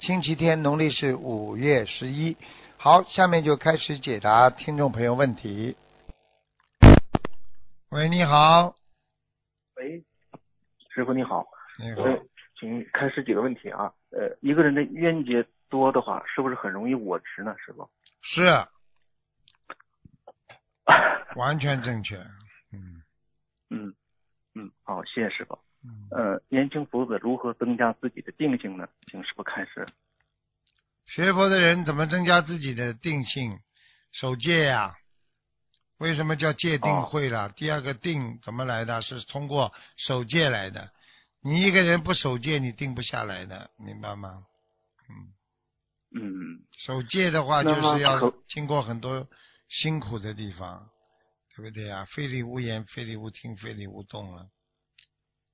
星期天，农历是五月十一。好，下面就开始解答听众朋友问题。喂，你好，喂，师傅你好，你好，呃，请开始几个问题啊。呃，一个人的冤结多的话，是不是很容易我执呢？师傅？是 完全正确。嗯嗯嗯，好，谢谢师傅。嗯，呃，年轻佛子如何增加自己的定性呢？请师傅开始。学佛的人怎么增加自己的定性？守戒呀、为什么叫戒定慧了？第二个定怎么来的？是通过守戒来的。你一个人不守戒，你定不下来的，明白吗？嗯，嗯守戒的话，就是要经过很多辛苦的地方，对不对呀？非礼勿言，非礼勿听，非礼勿动了，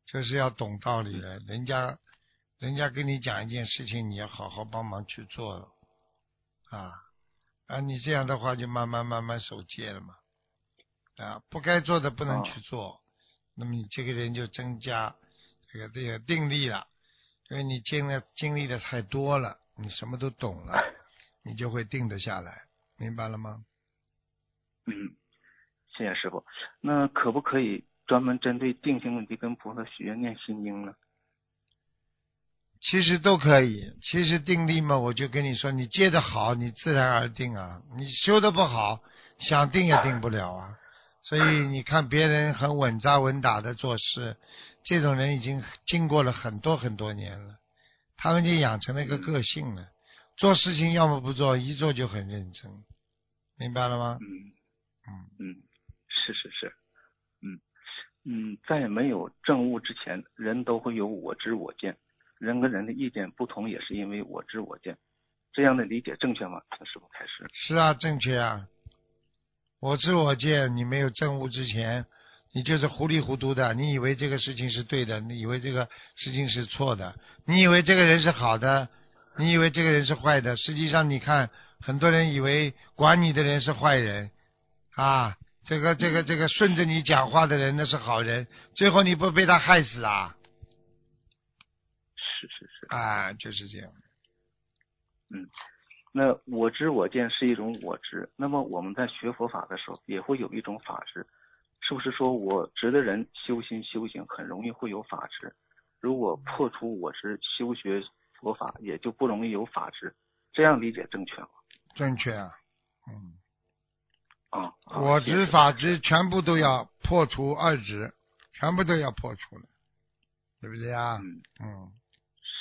就是要懂道理的。人家，人家跟你讲一件事情，你要好好帮忙去做啊啊！你这样的话，就慢慢慢慢守戒了嘛啊！不该做的不能去做，那么你这个人就增加这个这个定力了，因为你经历经历的太多了，你什么都懂了，你就会定得下来，明白了吗？嗯，谢谢师傅。那可不可以专门针对定性问题跟菩萨许愿念心经呢？其实都可以，其实定力嘛，我就跟你说，你戒的好，你自然而定啊；你修的不好，想定也定不了啊。所以你看别人很稳扎稳打的做事，这种人已经经过了很多很多年了，他们就养成了一个个性了。做事情要么不做，一做就很认真，明白了吗？嗯嗯，嗯，是是是，嗯嗯，在没有证悟之前，人都会有我知我见，人跟人的意见不同，也是因为我知我见。这样的理解正确吗？从师傅开始。是啊，正确啊。我知我见，你没有证悟之前，你就是糊里糊涂的。你以为这个事情是对的，你以为这个事情是错的，你以为这个人是好的，你以为这个人是坏的。实际上，你看很多人以为管你的人是坏人啊，这个这个这个顺着你讲话的人那是好人，最后你不被他害死啊？是是是。啊，就是这样。嗯那我知我见是一种我知，那么我们在学佛法的时候也会有一种法知，是不是说我执的人修心修行很容易会有法知？如果破除我执，修学佛法也就不容易有法知，这样理解正确吗？正确啊，嗯。啊，我执法执全部都要破除二执，全部都要破除了，对不对啊？嗯，嗯，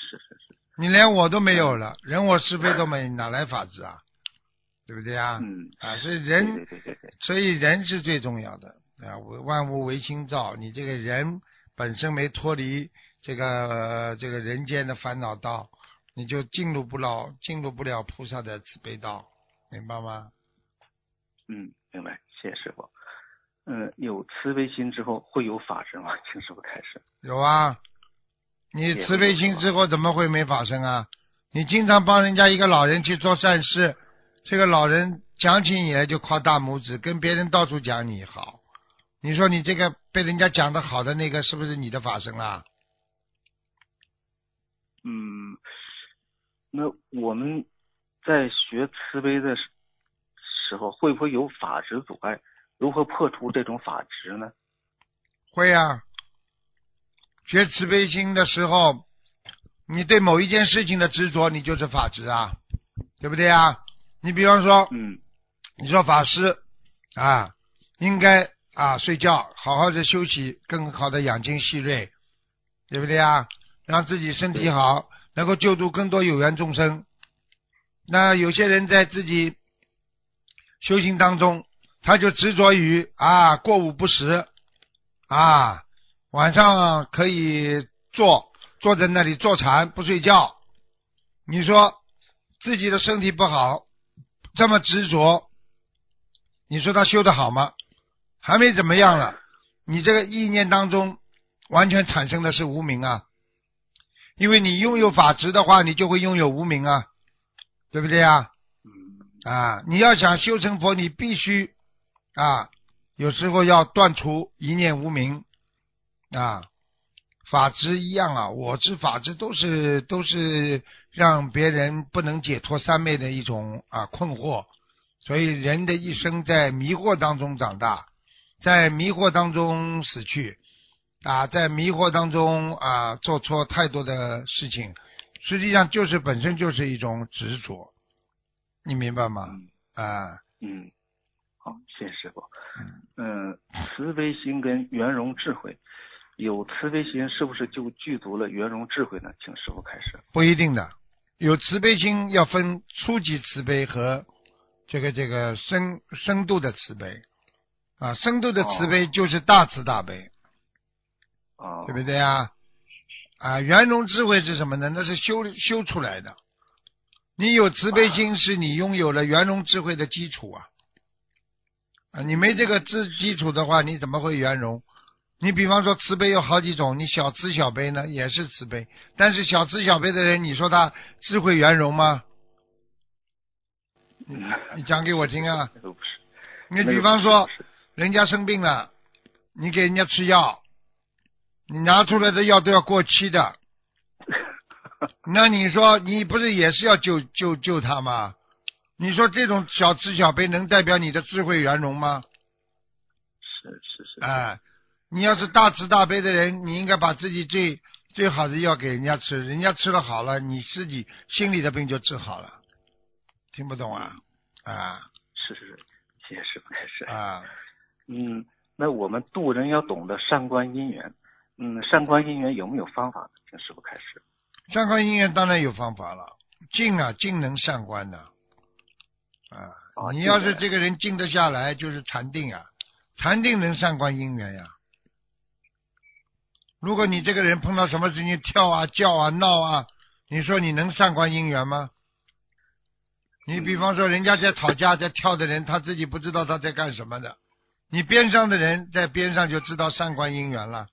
是是是，你连我都没有了，人我是非都没，哪来法治啊？对不对啊？嗯，啊，所以人，对对对对，所以人是最重要的啊！万物唯心造，你这个人本身没脱离这个、呃这个人间的烦恼道，你就进入不了进入不了菩萨的慈悲道，明白吗？嗯，明白，谢谢师傅。嗯，有慈悲心之后会有法身吗？请师傅开始。有啊，你慈悲心之后怎么会没法身啊？你经常帮人家一个老人去做善事，这个老人讲起你来就夸大拇指，跟别人到处讲你好。你说你这个被人家讲的好的那个，是不是你的法身啊？嗯，那我们在学慈悲的时时候，会不会有法执阻碍？如何破除这种法执呢？会啊。学慈悲心的时候，你对某一件事情的执着，你就是法执啊，对不对啊？你比方说，嗯你说法师啊，应该啊睡觉，好好的休息，更好的养精蓄锐，对不对啊？让自己身体好，能够救助更多有缘众生。那有些人在自己修行当中，他就执着于啊过午不食啊，晚上可以坐坐在那里坐禅不睡觉。你说自己的身体不好，这么执着，你说他修的好吗？还没怎么样了，你这个意念当中完全产生的是无名啊，因为你拥有法执的话，你就会拥有无名啊，对不对啊？啊，你要想修成佛，你必须啊，有时候要断除一念无明啊，法执一样啊，我执法执都是都是让别人不能解脱三昧的一种啊困惑，所以人的一生在迷惑当中长大，在迷惑当中死去啊，在迷惑当中啊做错太多的事情，实际上就是本身就是一种执着。你明白吗？嗯啊，嗯，好，谢谢师傅。嗯，慈悲心跟圆融智慧，有慈悲心是不是就具足了圆融智慧呢？请师傅开始。不一定的，有慈悲心要分初级慈悲和这个这个深深度的慈悲啊，深度的慈悲就是大慈大悲，啊，对不对啊？啊，圆融智慧是什么呢？那是修修出来的。你有慈悲心，是你拥有了圆融智慧的基础啊。啊，你没这个基基础的话，你怎么会圆融？你比方说慈悲有好几种，你小慈小悲呢也是慈悲，但是小慈小悲的人，你说他智慧圆融吗？嗯，你讲给我听啊！你比方说人家生病了，你给人家吃药，你拿出来的药都要过期的，那你说你不是也是要救救救他吗？你说这种小慈小悲能代表你的智慧圆融吗？是是是。哎，你要是大慈大悲的人，你应该把自己最最好的药给人家吃，人家吃了好了，你自己心里的病就治好了。听不懂啊？啊是是是，谢谢师傅开始。啊！嗯，那我们渡人要懂得善观因缘。嗯，善观因缘有没有方法呢？请师傅开始。善观因缘当然有方法了，静啊，静能善观的。啊，哦你要是这个人静得下来，就是禅定啊，禅定能善观因缘呀。如果你这个人碰到什么事情跳啊、叫啊、闹啊，你说你能善观因缘吗？你比方说，人家在吵架、在跳的人，他自己不知道他在干什么的，你边上的人在边上就知道善观因缘了。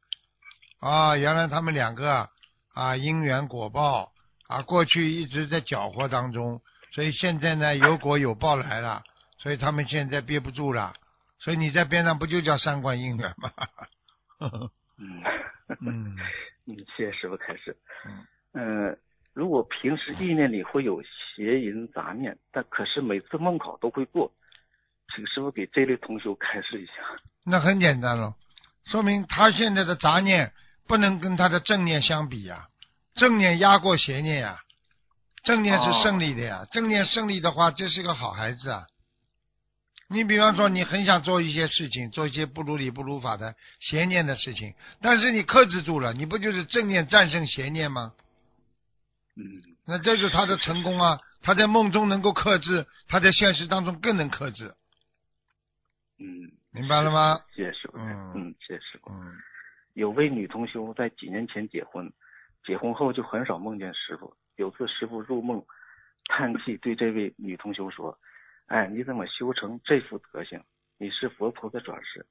啊，原来他们两个啊啊因缘果报啊，过去一直在搅和当中，所以现在呢有果有报来了，所以他们现在憋不住了，所以你在边上不就叫三观因缘吗？嗯嗯 嗯，谢谢师傅开始。嗯嗯，如果平时意念里会有邪淫杂念，但可是每次梦考都会过，请师傅给这类同学开示一下。那很简单了，说明他现在的杂念不能跟他的正念相比呀、正念压过邪念呀、正念是胜利的呀，正念胜利的话，这是个好孩子啊。你比方说，你很想做一些事情，做一些不如理不如法的邪念的事情，但是你克制住了，你不就是正念战胜邪念吗？嗯那这就是他的成功啊！他在梦中能够克制，他在现实当中更能克制，嗯，明白了吗？谢谢师傅。嗯嗯，谢谢师傅。嗯，有位女同修在几年前结婚，结婚后就很少梦见师傅。有次师傅入梦，叹气对这位女同修说：“哎，你怎么修成这副德行？你是佛菩萨转世，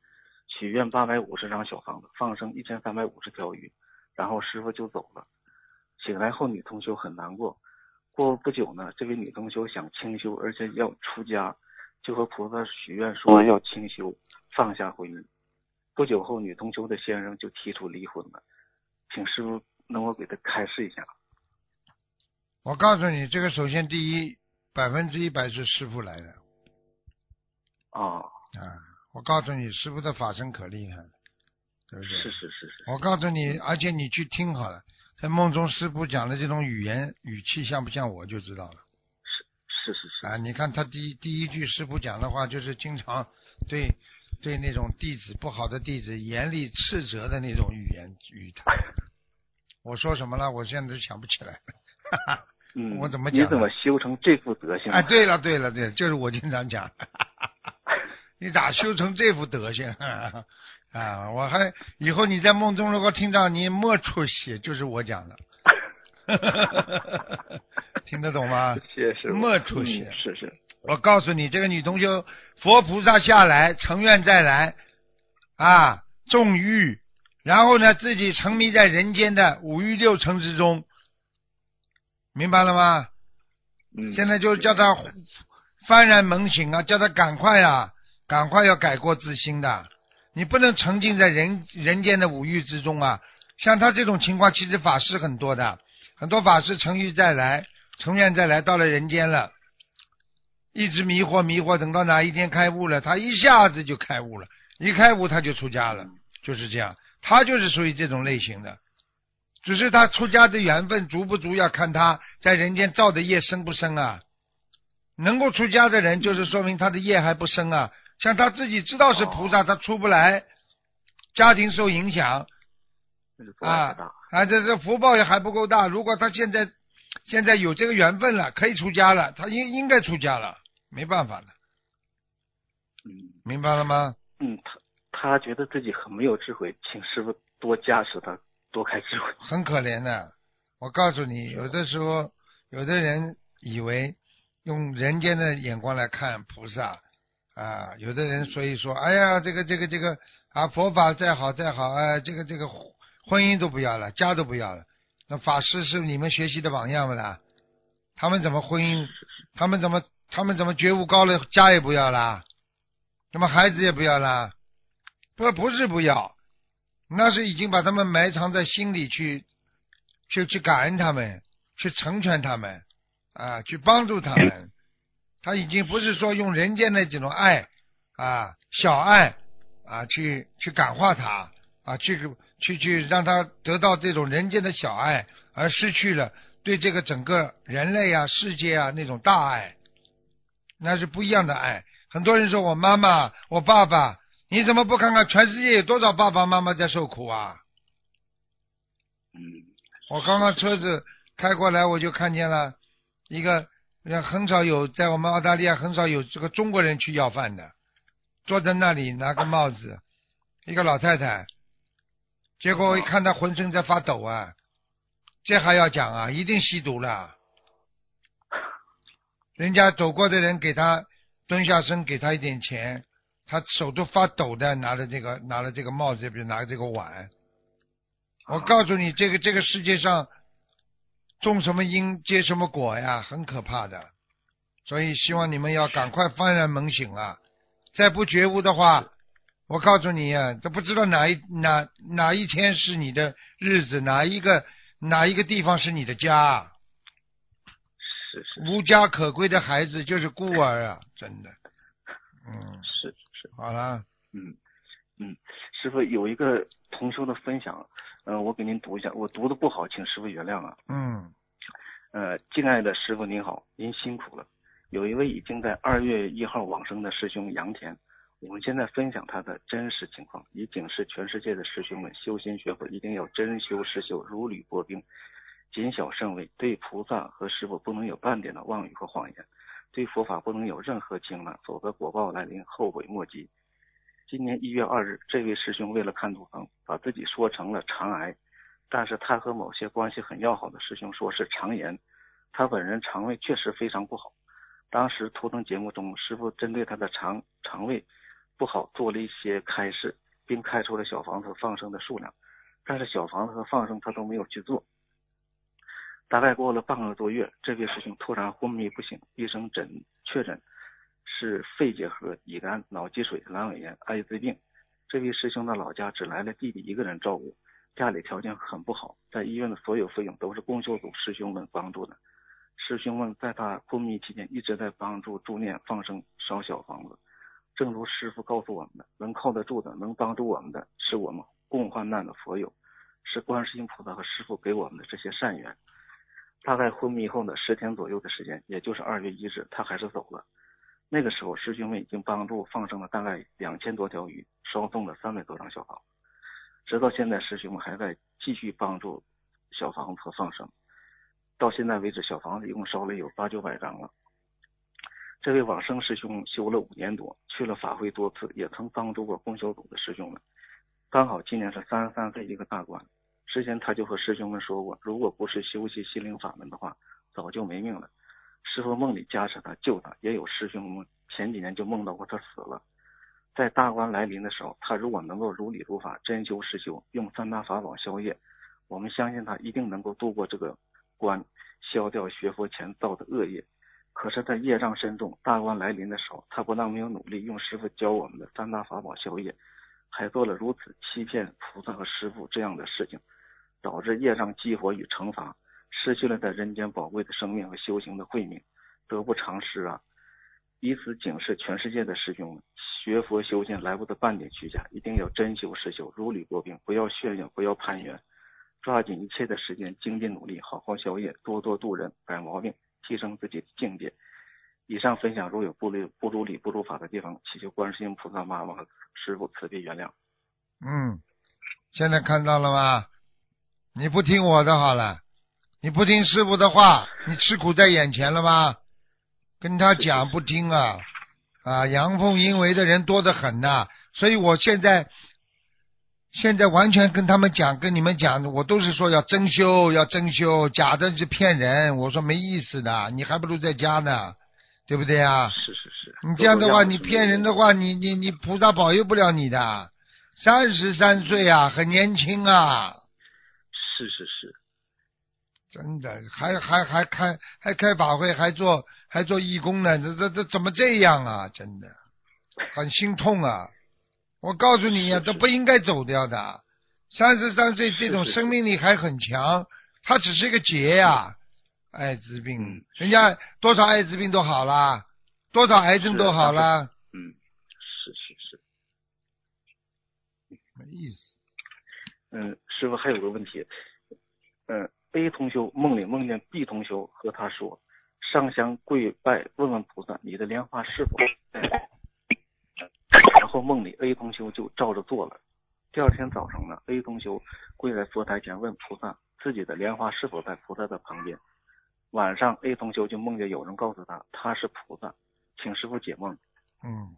许愿八百五十张小房子，放生一千三百五十条鱼。”然后师傅就走了。醒来后，女同修很难过。过不久呢，这位女同修想清修，而且要出家，就和菩萨许愿说要清修，放下婚姻。不久后，女同修的先生就提出离婚了，请师傅能够给他开示一下。我告诉你，这个首先第一，百分之一百是师傅来的哦，啊！我告诉你，师傅的法身可厉害了，对不对？是是是是，我告诉你，而且你去听好了，在梦中师傅讲的这种语言语气像不像我就知道了是是是，啊！你看他第一第一句师傅讲的话，就是经常对对那种弟子不好的弟子严厉斥责的那种语言语态。我说什么了？我现在都想不起来。哈哈。嗯，我怎么讲你怎么修成这副德行？哎，对了对了对了，就是我经常讲，你咋修成这副德行啊？我还以后你在梦中如果听到你莫出息，就是我讲的 听得懂吗？谢谢师傅。没出息嗯是是，我告诉你，这个女同修，佛菩萨下来，成愿再来，啊，纵欲，然后呢，自己沉迷在人间的五欲六尘之中，明白了吗？嗯，现在就叫他幡然猛醒啊，叫他赶快啊，赶快要改过自新的。你不能沉浸在人人间的五欲之中啊！像他这种情况，其实法师很多的，很多法师成欲再来，成愿再来，到了人间了，一直迷惑迷惑，等到哪一天开悟了，他一下子就开悟了，一开悟他就出家了，就是这样，他就是属于这种类型的。只是他出家的缘分足不足，要看他在人间造的业深不深啊。能够出家的人，就是说明他的业还不深啊。像他自己知道是菩萨，他出不来，家庭受影响那就做爱太大。啊，这这福报也还不够大。如果他现在现在有这个缘分了，可以出家了，他应应该出家了，没办法了，嗯明白了吗？嗯，他他觉得自己很没有智慧，请师傅多加持他，多开智慧。很可怜的。我告诉你，有的时候有的人以为用人间的眼光来看菩萨啊，有的人所以说，哎呀，这个这个这个啊，佛法再好再好，哎，这个这个婚姻都不要了，家都不要了。那法师是你们学习的榜样不啦？他们怎么婚姻？他们怎么他们怎么觉悟高了，家也不要啦？那么孩子也不要啦？不不是不要，那是已经把他们埋藏在心里去，去去感恩他们，去成全他们，啊，去帮助他们。他已经不是说用人间的这种爱啊，小爱啊，去去感化他啊，去去去让他得到这种人间的小爱，而失去了对这个整个人类啊、世界啊那种大爱，那是不一样的爱。很多人说我妈妈、我爸爸，你怎么不看看全世界有多少爸爸妈妈在受苦啊？嗯我刚刚车子开过来，我就看见了一个，呃很少有在我们澳大利亚很少有这个中国人去要饭的，坐在那里拿个帽子，一个老太太，结果我一看他浑身在发抖啊，这还要讲啊，一定吸毒了。人家走过的人给他蹲下身，给他一点钱，他手都发抖的拿着这个拿着这个帽子，比如拿着这个碗。我告诉你，这个这个世界上种什么因结什么果呀，很可怕的。所以希望你们要赶快幡然猛醒啊！再不觉悟的话，我告诉你呀、都不知道哪一哪哪一天是你的日子，哪一个哪一个地方是你的家。是是无家可归的孩子就是孤儿啊，真的。嗯，是是，好了，嗯嗯，师傅有一个同修的分享，呃，我给您读一下，我读的不好，请师傅原谅啊。嗯呃，敬爱的师傅您好，您辛苦了。有一位已经在二月一号往生的师兄杨田，我们现在分享他的真实情况，以警示全世界的师兄们修心学佛一定要真修实修，如履薄冰，谨小慎微，对菩萨和师傅不能有半点的妄语和谎言，对佛法不能有任何轻慢，否则果报来临，后悔莫及。今年一月二日，这位师兄为了看图腾，把自己说成了肠癌，但是他和某些关系很要好的师兄说是肠炎，他本人肠胃确实非常不好。当时图腾节目中，师傅针对他的肠肠胃不好做了一些开示，并开出了小房子放生的数量，但是小房子和放生他都没有去做。大概过了半个多月，这位师兄突然昏迷不醒，医生诊确诊是肺结核、乙肝、脑积水、阑尾炎、艾滋病。这位师兄的老家只来了弟弟一个人照顾，家里条件很不好，在医院的所有费用都是共修组师兄们帮助的。师兄们在他昏迷期间一直在帮助助念、放生、烧小房子。正如师傅告诉我们的，能靠得住的、能帮助我们的，是我们共患难的佛友，是观世音菩萨和师傅给我们的这些善缘。大概昏迷后的十天左右的时间，也就是二月一日，他还是走了。那个时候，师兄们已经帮助放生了大概两千多条鱼，烧送了三百多张小房。直到现在，师兄们还在继续帮助小房子和放生。到现在为止，小房子一共烧了有八九百张了。这位往生师兄修了五年多，去了法会多次，也曾帮助过共修组的师兄们。刚好今年是三十三岁一个大关，之前他就和师兄们说过，如果不是修习心灵法门的话，早就没命了。师傅梦里加持他救他，也有师兄们前几年就梦到过他死了。在大关来临的时候，他如果能够如理如法、真修实修，用三大法宝消业，我们相信他一定能够度过这个关，消掉学佛前造的恶业。可是，在业障深重、大关来临的时候，他不但没有努力用师傅教我们的三大法宝消业，还做了如此欺骗菩萨和师傅这样的事情，导致业障激活与惩罚，失去了在人间宝贵的生命和修行的慧命，得不偿失啊！以此警示全世界的师兄们：学佛修行来不得半点虚假，一定要真修实修，如履薄冰，不要炫耀，不要攀缘，抓紧一切的时间，精进努力，好好消业，多多度人，改毛病。提升自己的境界。以上分享如有不如不如理不如法的地方，祈求观世音菩萨妈妈和师傅慈悲原谅。嗯，现在看到了吗？你不听我的好了，你不听师傅的话，你吃苦在眼前了吗？跟他讲不听啊啊！阳奉阴违的人多得很呐，所以我现在。现在完全跟他们讲，跟你们讲，我都是说要真修，要真修，假的是骗人。我说没意思的，你还不如在家呢，对不对啊？是是是。你这样的话，你骗人的话，你你你菩萨保佑不了你的。三十三岁啊，很年轻啊。是是是。真的，还还还开还开法会，还做还做义工呢，这这这怎么这样啊？真的，很心痛啊。我告诉你呀，都不应该走掉的。三十三岁这种生命力还很强，他只是一个劫呀，艾滋病，人家多少艾滋病都好了，多少癌症都好了。嗯，是是是，没意思。嗯，师傅还有个问题，嗯，A 同修梦里梦见 B 同修和他说，上香跪拜问问菩萨，你的莲花是否？然后梦里 A 同修就照着做了。第二天早上呢，A 同修跪在佛台前问菩萨，自己的莲花是否在菩萨的旁边。晚上 A 同修就梦见有人告诉他他是菩萨，请师傅解梦。嗯，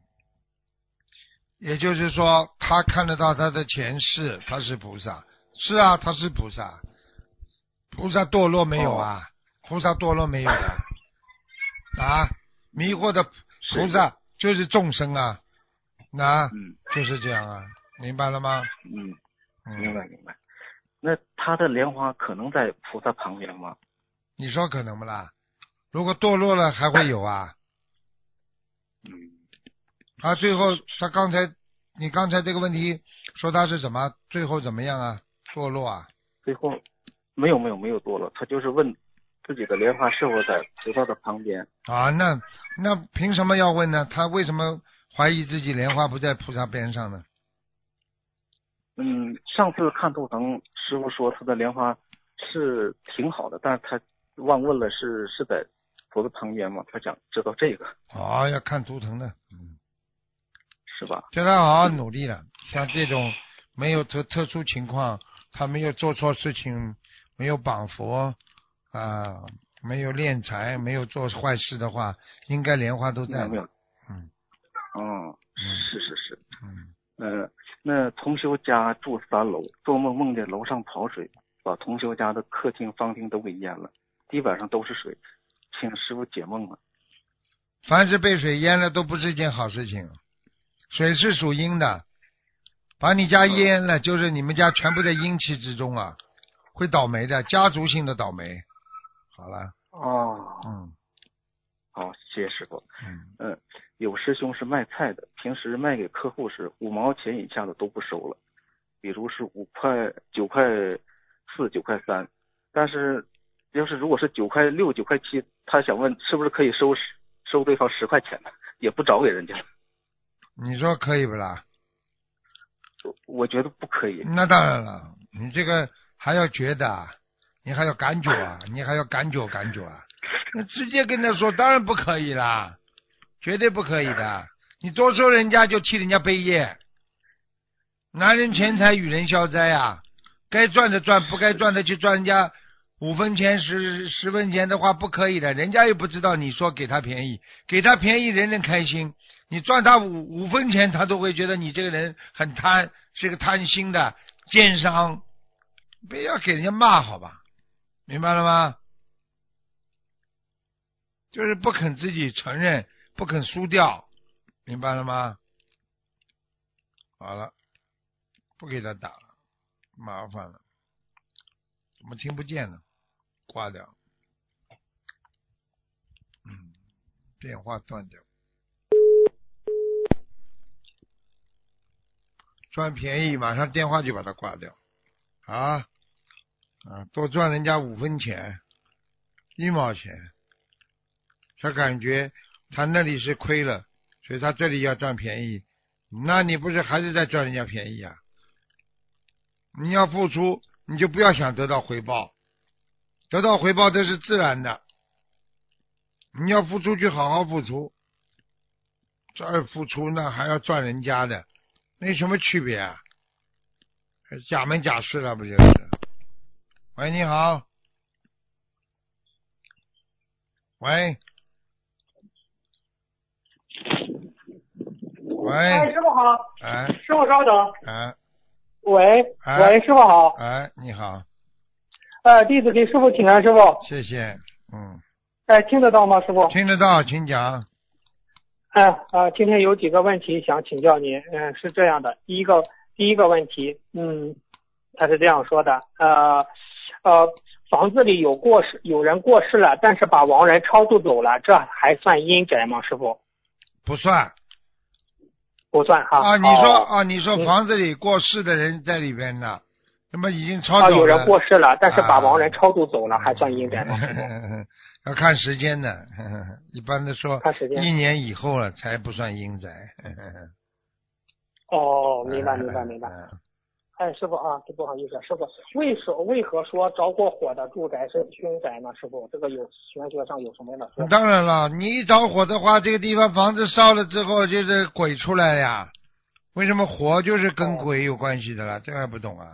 也就是说他看得到他的前世，他是菩萨。是啊，他是菩萨。菩萨堕落没有啊？菩萨堕落没有的啊？迷惑的菩萨就是众生啊。那嗯，就是这样啊，明白了吗？嗯，明白明白。那他的莲花可能在菩萨旁边吗？你说可能不啦？如果堕落了还会有啊？嗯。他最后，他刚才，你刚才这个问题说他是怎么，最后怎么样啊？堕落啊？最后没有没有没有堕落，他就是问自己的莲花是否在菩萨的旁边。啊，那那凭什么要问呢？他为什么？怀疑自己莲花不在菩萨边上呢？嗯，上次看图腾，师傅说他的莲花是挺好的，但是他忘问了是是在菩萨旁边吗？他想知道这个。哦，要看图腾的，嗯，是吧？叫他好好努力了。像这种没有特特殊情况，他没有做错事情，没有绑佛啊，没有敛财，没有做坏事的话，应该莲花都在。没有。哦，是是是，嗯，呃，那同修家住三楼，做梦梦见楼上跑水，把同修家的客厅、房厅都给淹了，地板上都是水，请师傅解梦了。凡是被水淹了，都不是一件好事情。水是属阴的，把你家淹了，就是你们家全部在阴气之中啊，会倒霉的，家族性的倒霉。好了。哦。嗯。好，谢谢师傅。嗯。嗯。有师兄是卖菜的，平时卖给客户时五毛钱以下的都不收了，比如是五块、九块四、九块三。但是，要是如果是九块六、九块七，他想问是不是可以收十收对方十块钱呢？也不找给人家。你说可以不啦？我觉得不可以。那当然了，你这个还要觉得，你还要感觉啊，你还要感觉感觉啊，那直接跟他说，当然不可以啦。绝对不可以的，你多收人家就替人家背业。拿人钱财与人消灾啊！该赚的赚，不该赚的去赚人家五分钱、十十分钱的话，不可以的。人家又不知道你说给他便宜，给他便宜人人开心。你赚他五五分钱，他都会觉得你这个人很贪，是个贪心的奸商。不要给人家骂好吧？明白了吗？就是不肯自己承认，不肯输掉，明白了吗？好了，不给他打了，麻烦了，怎么听不见呢？挂掉，嗯，电话断掉，赚便宜，马上电话就把它挂掉，啊，啊，多赚人家五分钱，一毛钱，他感觉他那里是亏了，所以他这里要占便宜，那你不是还是在赚人家便宜啊？你要付出，你就不要想得到回报，得到回报这是自然的，你要付出就好好付出，这付出那还要赚人家的，那有什么区别啊？假门假式了不就是？喂，你好。喂，喂，哎，师傅好，哎师傅稍等。哎喂，哎喂，师傅好。哎，你好，呃，弟子给师傅请安，师傅。谢谢，嗯，哎，听得到吗，师傅？听得到，请讲。哎，啊，今天有几个问题想请教您。嗯，是这样的，第一个，第一个问题，嗯，他是这样说的，呃，呃，房子里有过世，有人过世了，但是把亡人超度走了，这还算阴宅吗，师傅？不算不算哈。啊，你说哦啊，你说嗯房子里过世的人在里边呢，那么已经超啊，走了。有人过世了，但是把亡人啊超度走了，还算阴宅吗？要看时间的，一般的说，看时间一年以后了才不算阴宅。哦，明白明白明白。嗯哎，师傅啊，这不好意思，师傅，为什为何说着过火的住宅是凶宅呢？师傅，这个有玄学上有什么样的？当然了，你一着火的话，这个地方房子烧了之后，就是鬼出来呀。为什么火就是跟鬼有关系的啦？这还不懂啊？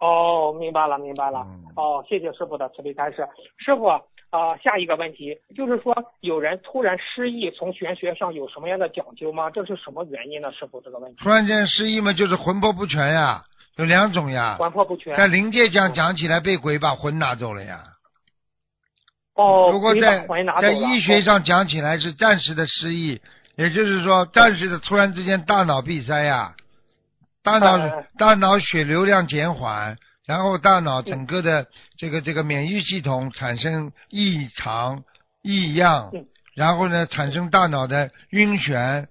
哦，明白了，明白了。嗯哦，谢谢师傅的慈悲开示。师傅啊、下一个问题就是说，有人突然失忆，从玄学上有什么样的讲究吗？这是什么原因呢？师傅，这个问题突然间失忆嘛，就是魂魄不全呀，有两种呀。魂魄不全。在灵界讲讲起来，被鬼把魂拿走了呀。哦，如果在在医学上讲起来是暂时的失忆，也就是说暂时的突然之间大脑闭塞呀，大脑哎大脑血流量减缓，然后大脑整个的这个这个免疫系统产生异常异样嗯，然后呢产生大脑的晕眩，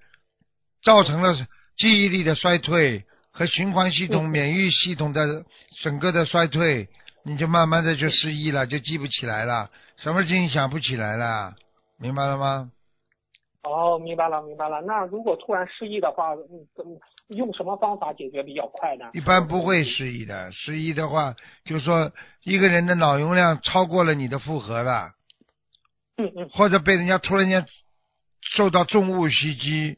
造成了记忆力的衰退和循环系统、嗯免疫系统的整个的衰退，你就慢慢的就失忆了，就记不起来了，什么事情想不起来了，明白了吗？哦，明白了，明白了。那如果突然失忆的话，嗯，怎么用什么方法解决比较快呢？一般不会失忆的，失忆的话，就说一个人的脑容量超过了你的负荷了，嗯嗯或者被人家突然间受到重物袭击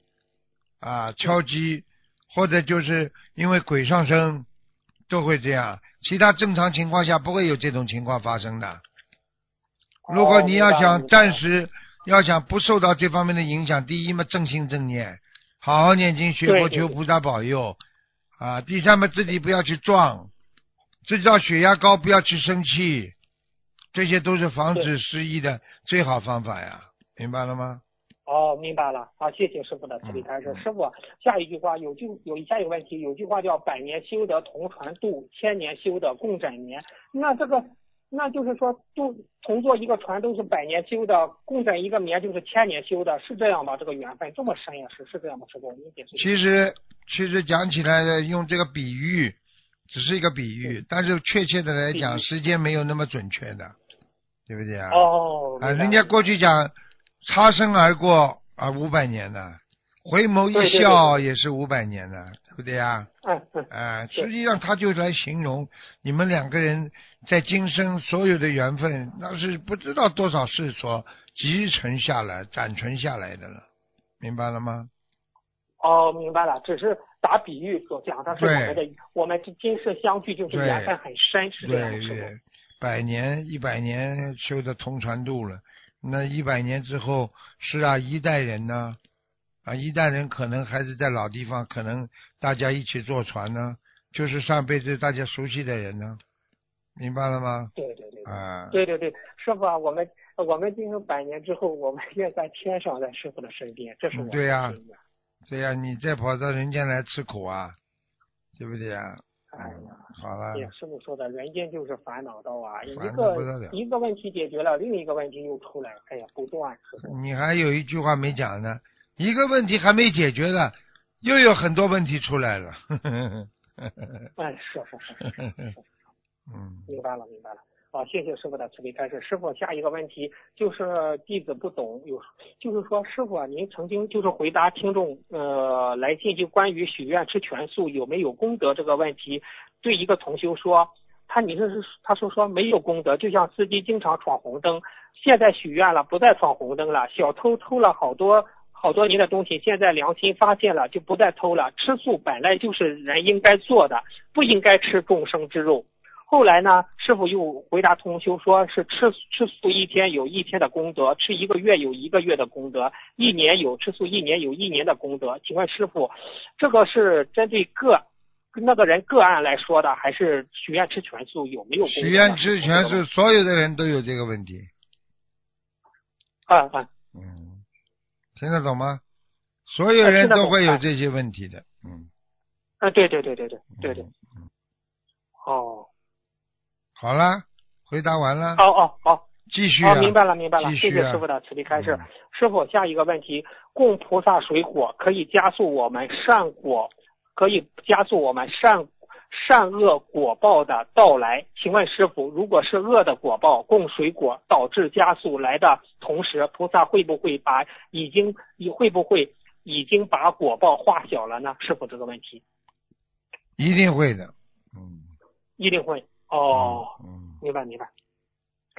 啊、敲击，或者就是因为鬼上身，都会这样。其他正常情况下不会有这种情况发生的。如果你要想暂时要想不受到这方面的影响，第一嘛正心正念，好好念经学佛求菩萨保佑啊。第三嘛自己不要去撞，知道血压高不要去生气，这些都是防止失忆的最好方法呀，明白了吗？哦，明白了。好，谢谢师傅的慈悲开示。师傅，下一句话有句有下一个问题，有句话叫“百年修得同船渡，千年修得共枕眠”。那这个，那就是说就同坐一个船都是百年修的，共枕一个眠就是千年修的，是这样吗？这个缘分这么深呀？是是这样吗？师傅，您解释。其实其实讲起来的，用这个比喻只是一个比喻，但是确切的来讲，时间没有那么准确的，对不对啊？哦，啊，人家过去讲擦身而过啊，五百年呢，回眸一笑也是五百年了，对不对啊？嗯嗯啊，实际上他就来形容你们两个人在今生所有的缘分，那是不知道多少世所集成下来、攒存下来的了，明白了吗？哦，明白了，只是打比喻所讲的是我们的，我们这今世相聚就是缘分很深，是这样的，师对对。，百年一百年修的同船渡了，那一百年之后是啊，一代人呢，啊，一代人可能还是在老地方，可能大家一起坐船呢，就是上辈子大家熟悉的人呢，明白了吗？对对对，啊，对对对，师傅啊，我们我们进入百年之后，我们愿在天上，在师傅的身边，这是我的嗯对呀对呀、你再跑到人间来吃苦啊，对不对呀、哎呀。好了师傅说的，人间就是烦恼道啊，一个一个问题解决了，另一个问题又出来了，哎呀，不断。你还有一句话没讲呢，一个问题还没解决呢，又有很多问题出来了。哎，是是是是是是，嗯，明白了明白了。啊，谢谢师傅的慈悲开示。师傅，下一个问题就是弟子不懂，有就是说，师傅啊，您曾经就是回答听众呃来信就关于许愿吃全素有没有功德这个问题，对一个同修说，他你这是他说说没有功德，就像司机经常闯红灯，现在许愿了不再闯红灯了，小偷偷了好多好多年的东西，现在良心发现了就不再偷了。吃素本来就是人应该做的，不应该吃众生之肉。后来呢，师傅又回答同修说，是吃吃素一天有一天的功德，吃一个月有一个月的功德，一年有吃素一年有一年的功德。请问师傅，这个是针对个那个人个案来说的，还是许愿吃全素有没有功德？许愿吃全素，所有的人都有这个问题。啊啊，嗯，听得懂吗？所有人都会有啊这些问题的。嗯，啊，对对对对对对对，嗯。哦好了，回答完了，哦哦好。继续啊。哦，明白了，明白了，啊谢谢师傅的慈悲开示。嗯师傅，下一个问题，供菩萨水果可以加速我们善果，可以加速我们善善恶果报的到来。请问师傅，如果是恶的果报供水果导致加速来的同时，菩萨会不会把已经会不会已经把果报化小了呢？师傅这个问题一定会的。嗯。一定会哦。嗯。明白明白，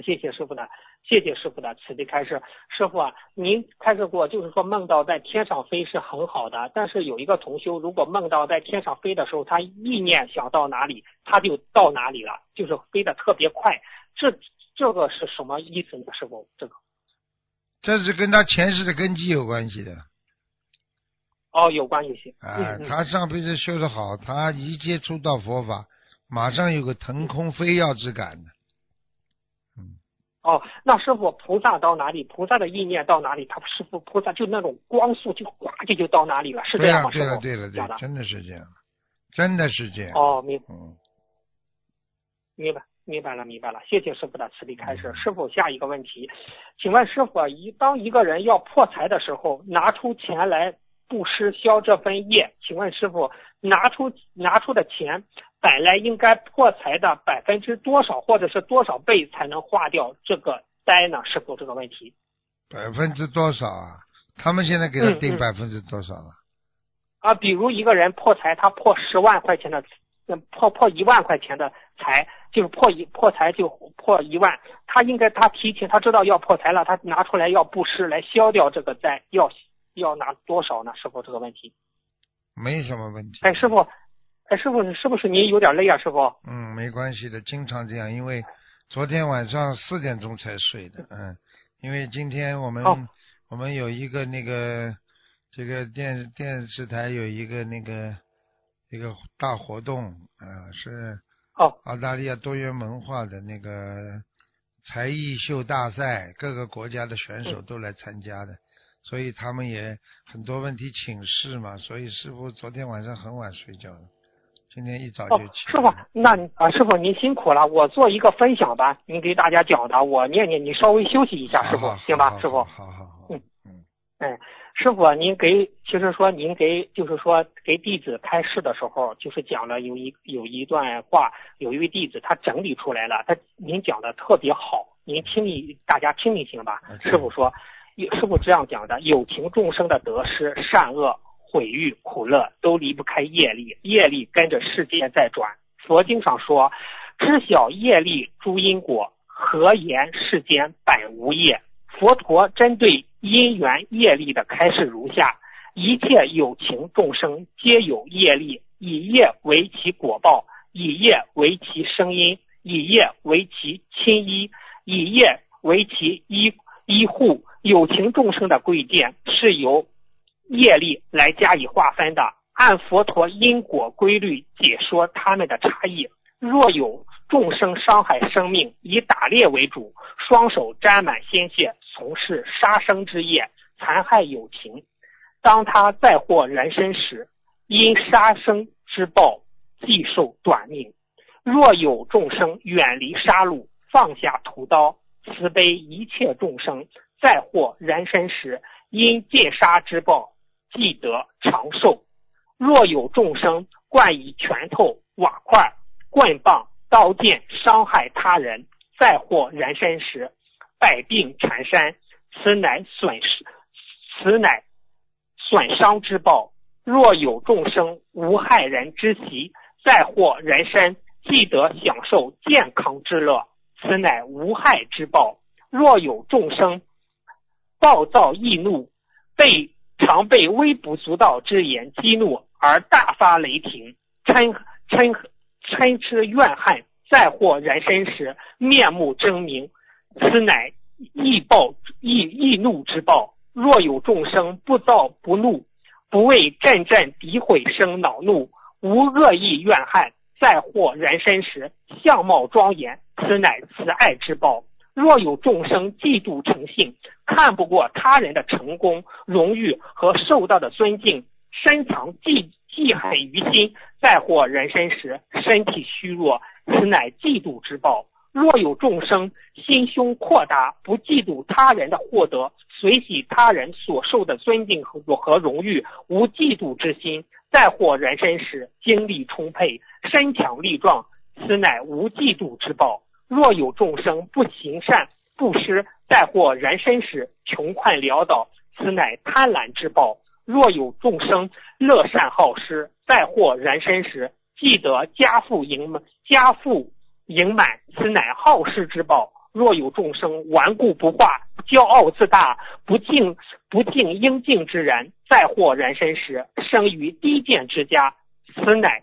谢谢师傅的，谢谢师傅的慈悲开示。师傅啊，您开示过，就是说梦到在天上飞是很好的，但是有一个同修，如果梦到在天上飞的时候，他意念想到哪里，他就到哪里了，就是飞得特别快。这这个是什么意思呢？师傅，这个这是跟他前世的根基有关系的。哦，有关系。啊，嗯嗯他上辈子修得好，他一接触到佛法，马上有个腾空飞跃之感的。哦，那师傅菩萨到哪里，菩萨的意念到哪里，他师傅菩萨就那种光速就呱就就到哪里了，是这，样吗？师对了，傅对了，对讲的，真的是这样，真的是这样。哦，明嗯，明白，明白了，明白了。谢谢师傅的慈悲开示。师傅，下一个问题，请问师傅，一当一个人要破财的时候，拿出钱来布施消这份业，请问师傅，拿出拿出的钱本来应该破财的百分之多少，或者是多少倍才能化掉这个灾呢？是否，这个问题。百分之多少啊？他们现在给他定百分之多少了？啊，比如一个人破财，他破十万块钱的，嗯破破一万块钱的财，就是破一破财就破一万，他应该他提前他知道要破财了，他拿出来要布施来消掉这个灾，要要拿多少呢？师傅这个问题。没什么问题。哎，师傅，哎，师傅是不是您有点累啊？师傅？嗯，没关系的，经常这样，因为昨天晚上四点钟才睡的，嗯，因为今天我们、哦我们有一个那个这个电电视台有一个那个一个大活动啊、是哦澳大利亚多元文化的那个才艺秀大赛，各个国家的选手都来参加的，所以他们也很多问题请示嘛，所以师傅昨天晚上很晚睡觉了，今天一早哦就起。，师傅，那啊，师傅您辛苦了，我做一个分享吧，您给大家讲的，我念念，你稍微休息一下，师傅行吧，师傅。好好好好，嗯嗯哎，师傅，您给其实说您给就是说给弟子开示的时候，就是讲了有一有一段话，有一位弟子他整理出来了，他您讲的特别好，您听一大家听一听吧。师傅说，有师傅这样讲的：有情众生的得失、善恶、毁誉、苦乐，都离不开业力，业力跟着世界在转。佛经上说，知晓业力诸因果，何言世间本无业？佛陀针对因缘业力的开示如下：一切有情众生皆有业力，以业为其果报，以业为其生因，以业为其亲依，以业为其依依护。有情众生的贵贱是由业力来加以划分的，按佛陀因果规律解说他们的差异。若有众生伤害生命，以打猎为主，双手沾满鲜血，从事杀生之业，残害友情。当他再获人身时，因杀生之报，即受短命。若有众生远离杀戮，放下屠刀，慈悲一切众生，再获人身时，因戒杀之报，即得长寿。若有众生惯以拳头、瓦块、棍棒、刀剑伤害他人，再获人身时，百病缠身，此乃损失，此乃损伤之报。若有众生无害人之习，再获人身，即得享受健康之乐，此乃无害之报。若有众生暴躁易怒，被常被微不足道之言激怒。而大发雷霆，嗔嗔嗔痴怨恨，再获人身时，面目狰狞，此乃易暴易易怒之报。若有众生不躁不怒，不为阵阵诋毁生恼怒，无恶意怨恨，再获人身时，相貌庄严，此乃慈爱之报。若有众生嫉妒成性，看不过他人的成功、荣誉和受到的尊敬。深藏记记恨于心，再获人身时，身体虚弱，此乃嫉妒之报。若有众生心胸阔达，不嫉妒他人的获得，随喜他人所受的尊敬和和荣誉，无嫉妒之心，再获人身时，精力充沛，身强力壮，此乃无嫉妒之报。若有众生不行善布施，再获人身时，穷困潦倒，此乃贪婪之报。若有众生乐善好施，再获人身时，记得家富盈满，家富盈满，此乃好施之报。若有众生顽固不化，骄傲自大，不敬不敬应敬之人，再获人身时，生于低贱之家，此乃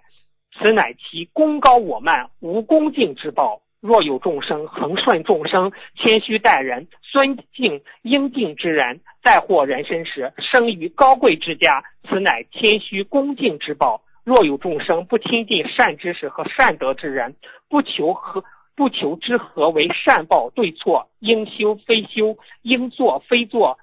此乃其功高我慢，无恭敬之报。若有众生恒顺众生，谦虚待人，尊敬应敬之人，再获人身时，生于高贵之家，此乃谦虚恭敬之报。若有众生不亲近善知识和善德之人，不求和不求之何为善报对错，应修非修，应做非做，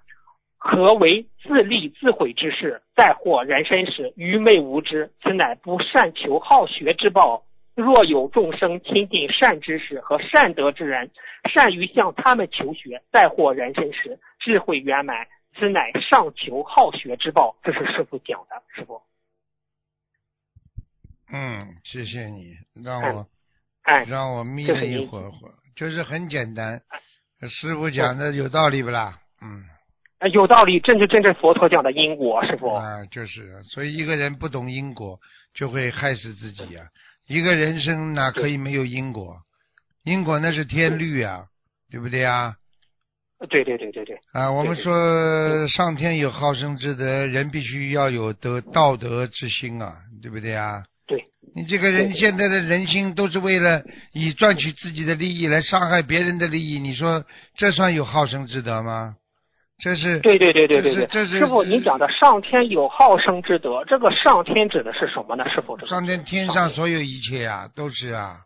何为自立自毁之事？再获人身时，愚昧无知，此乃不善求好学之报。若有众生亲近善知识和善德之人，善于向他们求学，再获人身时，智慧圆满，此乃上求好学之报。这是师傅讲的，师傅。嗯，谢谢你，让我哎，让我眯了一会儿会儿，就是很简单。师傅讲的有道理不啦？嗯。啊，有道理，正是真正佛陀讲的因果，师傅。啊，就是，所以一个人不懂因果，就会害死自己呀。一个人生哪可以没有因果？因果那是天律啊，对不对啊？对对对对对。啊，我们说上天有好生之德，人必须要有德道德之心啊，对不对啊？对。你这个人现在的人心都是为了以赚取自己的利益来伤害别人的利益，你说这算有好生之德吗？这是对对对对对对，这是师傅您讲的上天有好生之德，这个上天指的是什么呢？师傅，上天天上所有一切啊，都是啊。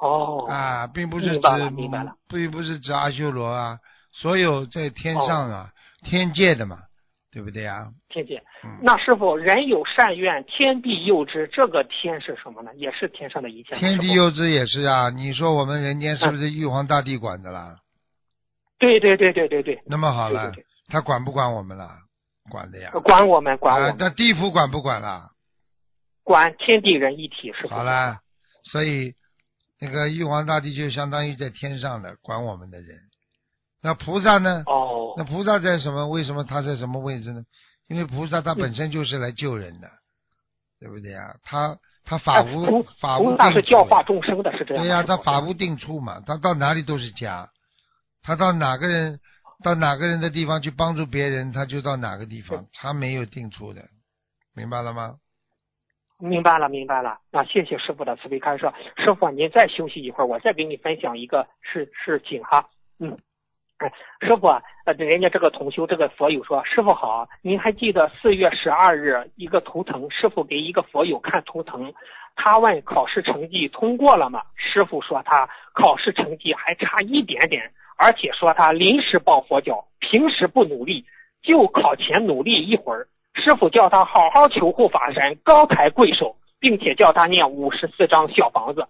哦。啊，并不是指明白了，并不是指阿修罗啊，所有在天上啊，天界的嘛，对不对啊？天界。那师傅，人有善愿，天地佑之，这个天是什么呢？也是天上的一切。天地佑之也是啊，你说我们人间是不是玉皇大帝管的啦？对对对对对对，那么好了，他管不管我们了？管的呀。管我们，管我们。那地府管不管了？管，天地人一体是。好了，所以那个玉皇大帝就相当于在天上的管我们的人。那菩萨呢？哦。那菩萨在什么？为什么他在什么位置呢？因为菩萨他本身就是来救人的，对不对呀？他他法无法无定处。是教化众生的，是这样。对呀，他法无定处嘛，他到哪里都是家。他到哪个人到哪个人的地方去帮助别人，他就到哪个地方，他没有定出的，明白了吗？明白了，明白了。那谢谢师傅的慈悲开示。师傅，您再休息一会儿，我再给你分享一个事事情哈。嗯，哎，师傅啊，呃，人家这个同修这个佛友说，师傅好，您还记得四月十二日一个图腾，师傅给一个佛友看图腾，他问考试成绩通过了吗？师傅说他考试成绩还差一点点，而且说他临时抱佛脚，平时不努力，就考前努力一会儿。师傅叫他好好求护法神，高抬贵手，并且叫他念五十四张小房子。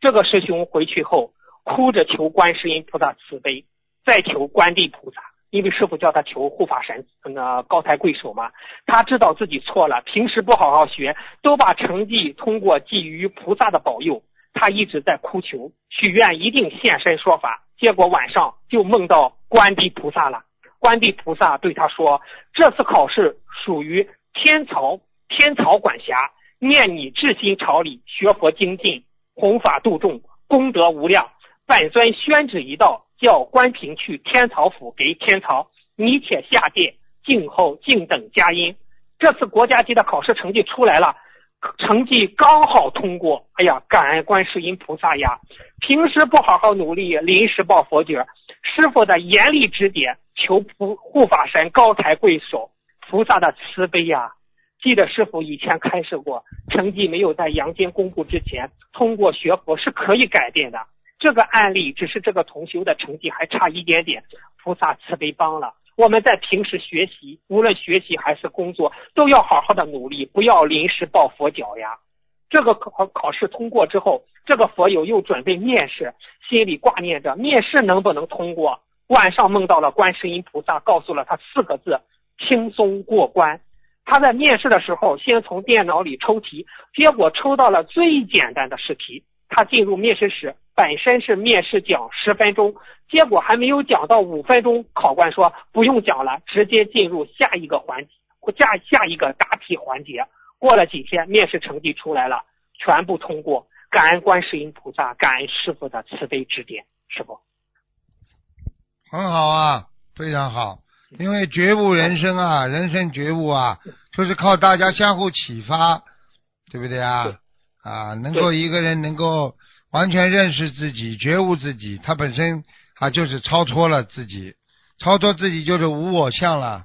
这个师兄回去后哭着求观世音菩萨慈悲，再求观地菩萨。因为师傅叫他求护法神，那高抬贵手嘛，他知道自己错了，平时不好好学，都把成绩通过寄于菩萨的保佑。他一直在哭求，许愿一定现身说法。结果晚上就梦到观地菩萨了。观地菩萨对他说：“这次考试属于天朝，天朝管辖，念你至心朝礼，学佛精进，弘法度众，功德无量。本尊宣旨一道。”叫关平去天曹府给天曹，你且下界静候静等佳音。这次国家级的考试成绩出来了，成绩刚好通过。哎呀，感恩观世音菩萨呀！平时不好好努力，临时抱佛脚，师傅的严厉指点，求菩护法神高抬贵手，菩萨的慈悲呀！记得师傅以前开示过，成绩没有在阳间公布之前，通过学佛是可以改变的。这个案例只是这个同修的成绩还差一点点，菩萨慈悲帮了。我们在平时学习，无论学习还是工作，都要好好的努力，不要临时抱佛脚呀。这个考考试通过之后，这个佛友又准备面试，心里挂念着面试能不能通过。晚上梦到了观世音菩萨，告诉了他四个字：轻松过关。他在面试的时候，先从电脑里抽题，结果抽到了最简单的试题。他进入面试室。本身是面试讲十分钟，结果还没有讲到五分钟，考官说不用讲了，直接进入下一个环节，下下一个答题环节。过了几天，面试成绩出来了，全部通过。感恩观世音菩萨，感恩师傅的慈悲指点，师傅。很好啊，非常好。因为觉悟人生啊，人生觉悟啊，就是靠大家相互启发，对不对啊？啊，能够一个人能够。完全认识自己，觉悟自己，他本身啊就是超脱了自己，超脱自己就是无我相了，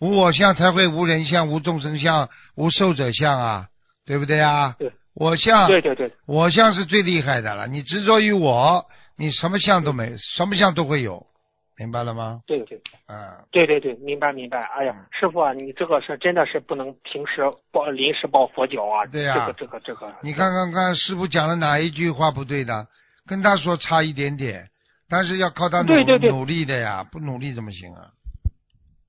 无我相才会无人相、无众生相、无受者相啊，对不对啊？对，我相，对对对，我相是最厉害的了。你执着于我，你什么相都没，什么相都会有。明白了吗？对对，嗯，对对对，明白明白。哎呀，师傅啊，你这个是真的是不能平时抱临时抱佛脚啊。对呀，这个这个这个。你看看看，师傅讲的哪一句话不对的？跟他说差一点点，但是要靠他努努力的呀，不努力怎么行啊？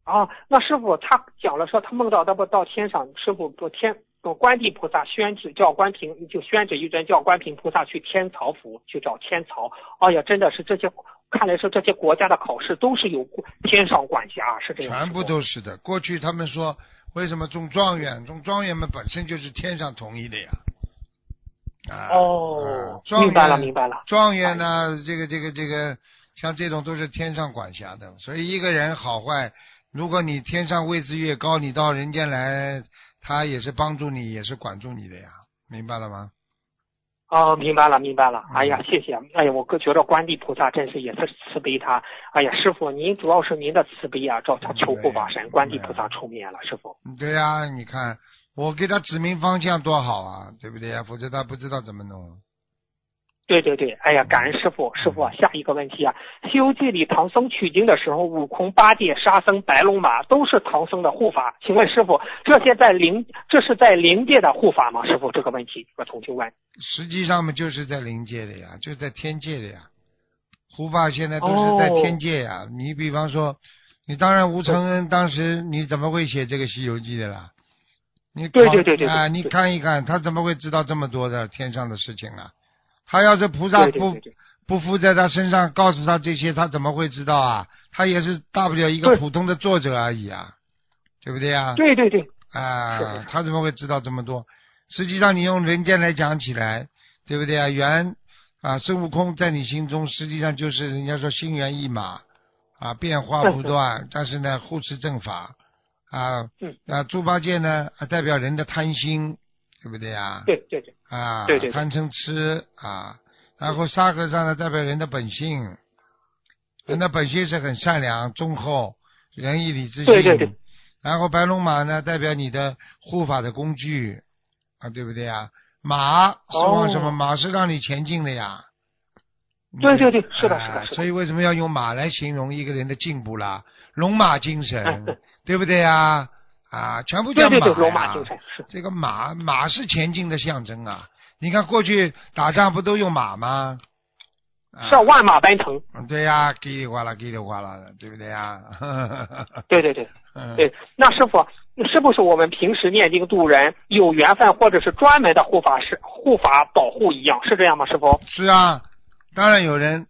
啊，那师傅他讲了说他梦到他不到天上，师傅不天观地菩萨宣旨叫关平就宣旨一尊叫关平菩萨去天曹府去找天曹。哎呀，真的是这些。看来是这些国家的考试都是有天上管辖，是这样。全部都是的。过去他们说，为什么中状元？中状元们本身就是天上同意的呀。啊哦，明白了，明白了。状元呢，这个这个这个，像这种都是天上管辖的。所以一个人好坏，如果你天上位置越高，你到人间来，他也是帮助你，也是管住你的呀。明白了吗？哦，明白了，明白了。哎呀，谢谢。哎呀，我哥觉得观地菩萨真是也是慈悲他。哎呀，师傅，您主要是您的慈悲啊，找他求护法神，观地菩萨出面了，师傅。对呀，你看我给他指明方向多好啊，对不对呀？否则他不知道怎么弄。对对对，哎呀，感恩师傅，师傅，下一个问题啊，《西游记》里唐僧取经的时候，悟空、八戒、沙僧、白龙马都是唐僧的护法，请问师傅，这些在灵，这是在灵界的护法吗？师傅，这个问题，我重新问。实际上嘛，就是在灵界的呀，就在天界的呀，护法现在都是在天界呀。你比方说，你当然吴承恩当时你怎么会写这个《西游记》的啦？你对对对对啊，你看一看，他怎么会知道这么多的天上的事情啊？他要是菩萨不不附在他身上，告诉他这些，他怎么会知道啊？他也是大不了一个普通的作者而已啊，对不对啊？对对对。啊，他怎么会知道这么多？实际上，你用人间来讲起来，对不对啊？原啊，孙悟空在你心中实际上就是人家说心猿意马啊，变化不断，但是呢，护持正法啊。啊，猪八戒呢，代表人的贪心。对不对呀？对对对啊，对对贪嗔痴啊，然后沙和尚呢代表人的本性，人的本性是很善良、忠厚、仁义礼智信。对对对。然后白龙马呢代表你的护法的工具啊，对不对呀？马是往什么？哦马是让你前进的呀。对对对是的哎是的所以为什么要用马来形容一个人的进步啦？龙马精哎神，对不对呀？啊，全部叫马啊对对对，龙马精神是。这个马马是前进的象征啊！你看过去打仗不都用马吗？啊是万马奔腾，嗯对呀，叽里呱啦叽里呱啦的，对不对呀？对对对嗯对。那师傅，是不是我们平时念经度人有缘分，或者是专门的护法师护法保护一样，是这样吗？师傅？是啊，当然有人，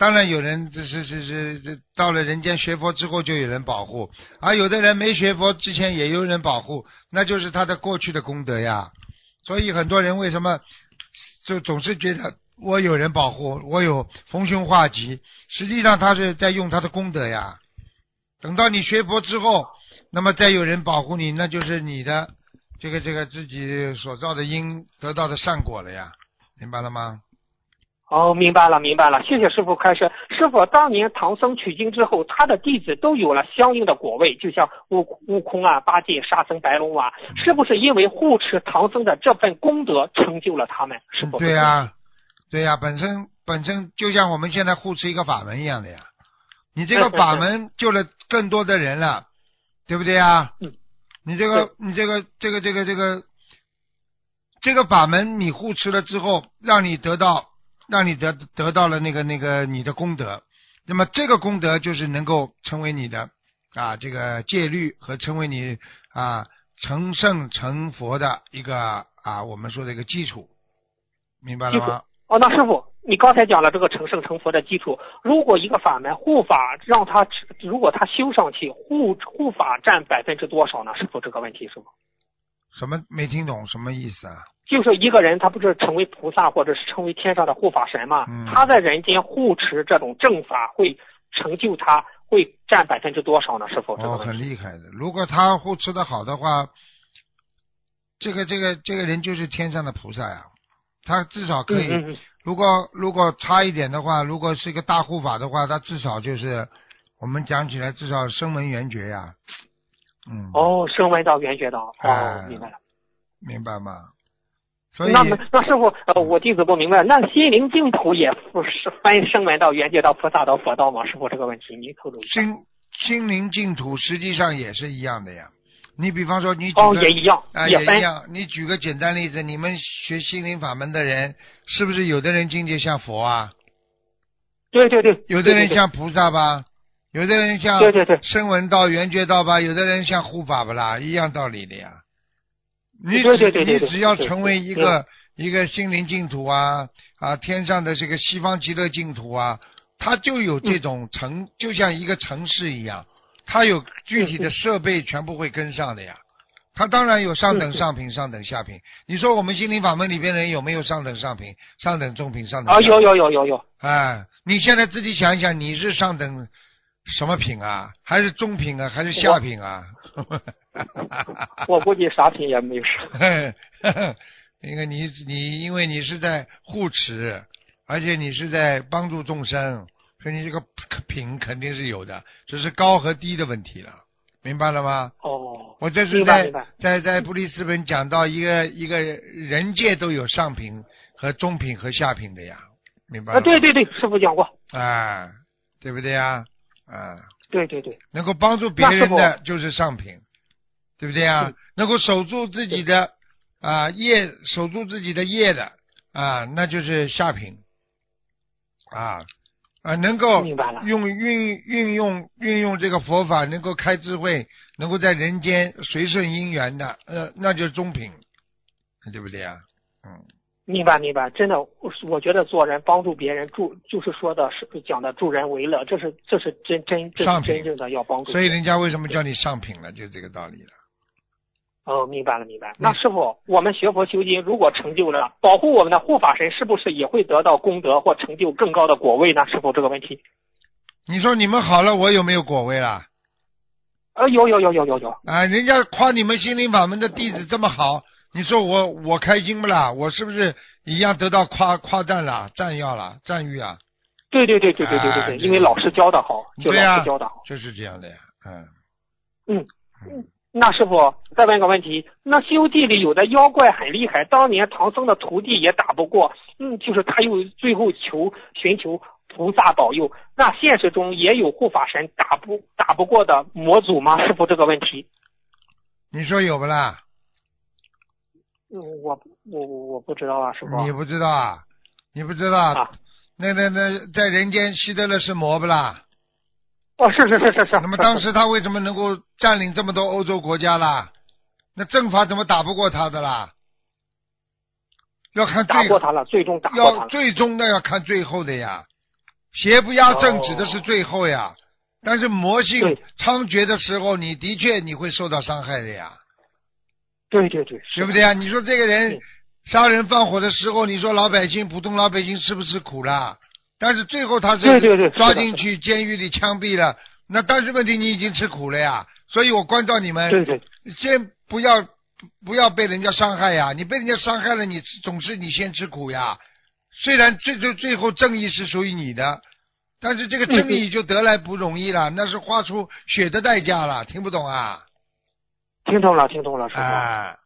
当然有人，这是是是这到了人间学佛之后就有人保护，而有的人没学佛之前也有人保护，那就是他的过去的功德呀。所以很多人为什么就总是觉得我有人保护，我有逢凶化吉，实际上他是在用他的功德呀。等到你学佛之后，那么再有人保护你，那就是你的这个这个自己所造的因得到的善果了呀，明白了吗？哦，明白了，明白了，谢谢师傅开示。师傅，当年唐僧取经之后，他的弟子都有了相应的果位，就像悟悟空啊、八戒、沙僧、白龙马，是不是因为护持唐僧的这份功德成就了他们？师傅，对呀、对呀、本身本身就像我们现在护持一个法门一样的呀。你这个法门救了更多的人了，对不对呀？嗯。你这个你这个这个这个这个这个法门你护持了之后，让你得到让你得得到了那个那个你的功德，那么这个功德就是能够成为你的啊这个戒律和成为你啊成圣成佛的一个啊我们说的一个基础，明白了吗？哦，那师傅，你刚才讲了这个成圣成佛的基础，如果一个法门护法让他如果他修上去，护护法占百分之多少呢？师傅这个问题是吗？什么没听懂？什么意思啊？就是一个人，他不是成为菩萨或者是成为天上的护法神嘛？嗯他在人间护持这种正法，会成就他，会占百分之多少呢？是否，这个哦，很厉害的。如果他护持的好的话，这个这个这个人就是天上的菩萨呀。他至少可以，嗯嗯嗯，如果如果差一点的话，如果是一个大护法的话，他至少就是我们讲起来至少声闻缘觉呀。嗯，，哦，声闻道、缘觉道，哦哎，明白了。明白吗？所以那么，那师傅，呃，我弟子不明白，那心灵净土也不是分声闻道、缘觉道、菩萨道、佛道吗？师傅，这个问题您透露一下。心心灵净土实际上也是一样的呀。你比方说，你举哦，个也一样，啊，也也一。样。你举个简单例子，你们学心灵法门的人，是不是有的人境界像佛啊？对对对，有的人像菩萨吧？有的人像对对对声闻道、缘觉道吧？有的人像护法不啦？一样道理的呀。你只你只要成为一对个一个心灵净土啊啊，天上的这个西方极乐净土啊，它就有这种城，就像一个城市一样，它有具体的设备，全部会跟上的呀。它当然有上等上品、上等下品。你说我们心灵法门里边人有没有上等上品、上等中品、上等啊，有有有有有，哎，你现在自己想一想，你是上等什么品啊？还是中品啊？还是下品啊？我估计啥品也没有。因为你你因为你是在护持，而且你是在帮助众生，所以你这个品肯定是有的，只是高和低的问题了，明白了吗？哦，我这是在在在布里斯本讲到一个一个人界都有上品和中品和下品的呀，明白了啊，对对对，师傅讲过，啊，对不对呀？啊，对对对，能够帮助别人的就是上品，对不对啊？嗯？能够守住自己的啊业，守住自己的业的啊，那就是下品。啊啊，能够用运运用运用这个佛法，能够开智慧，能够在人间随顺因缘的，呃，那就是中品，对不对啊？嗯，明白明白，真的，我我觉得做人帮助别人助，就是说的是讲的助人为乐，这是这是真真这上品是真正的要帮助。所以人家为什么叫你上品了，就是这个道理了。哦，明白了明白那师傅，我们学佛修经，如果成就了保护我们的护法神，是不是也会得到功德或成就更高的果位呢？师傅这个问题，你说你们好了，我有没有果位啦？呃，有有有有有有，啊，人家夸你们心灵法门的弟子这么好，你说我我开心不啦？我是不是一样得到夸夸赞了、赞耀了、赞誉啊？对对对对对对对对，啊因为老师教的好，就、老师教的好。就是这样的呀，嗯嗯嗯那师傅再问个问题，那《西游记》里有的妖怪很厉害，当年唐僧的徒弟也打不过，嗯，就是他又最后求寻求菩萨保佑。那现实中也有护法神打不打不过的魔祖吗？师傅这个问题，你说有不啦？嗯，我我我我不知道啊，师傅。你不知道啊？你不知道？啊那那那，在人间希特勒是魔不啦？哦，是是是是是。那么当时他为什么能够占领这么多欧洲国家啦？那政法怎么打不过他的啦？要看最打过他了，最终打过他要。最终那要看最后的呀。邪不压正哦指的是最后呀，但是魔性猖獗的时候，你的确你会受到伤害的呀，对对对，对不对啊？你说这个人杀人放火的时候，你说老百姓普通老百姓吃不吃苦啦？但是最后他是对对对抓进去监狱里枪毙了，那但是问题你已经吃苦了呀，所以我关照你们，对对先不要不要被人家伤害呀，你被人家伤害了，你总是你先吃苦呀。虽然最最最后正义是属于你的，但是这个正义就得来不容易了，那是花出血的代价了，听不懂啊？听懂了听懂了，师傅。啊，